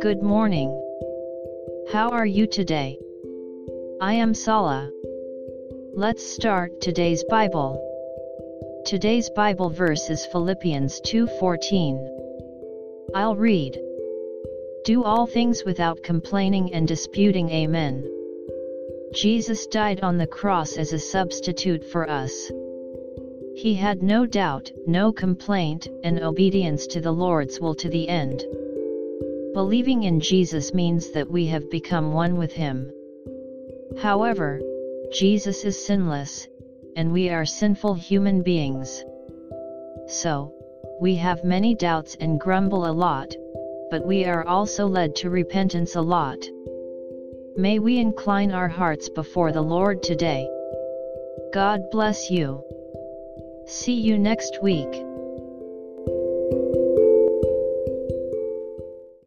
Good morning. How are you today? I am Sala. Let's start today's Bible. Today's Bible verse is Philippians 2:14. I'll read. Do all things without complaining and disputing. Amen. Jesus died on the cross as a substitute for us. He had no doubt, no complaint, and obedience to the Lord's will to the end. Believing in Jesus means that we have become one with Him. However, Jesus is sinless, and we are sinful human beings. So, we have many doubts and grumble a lot, but we are also led to repentance a lot. May we incline our hearts before the Lord today. God bless you. See you next week.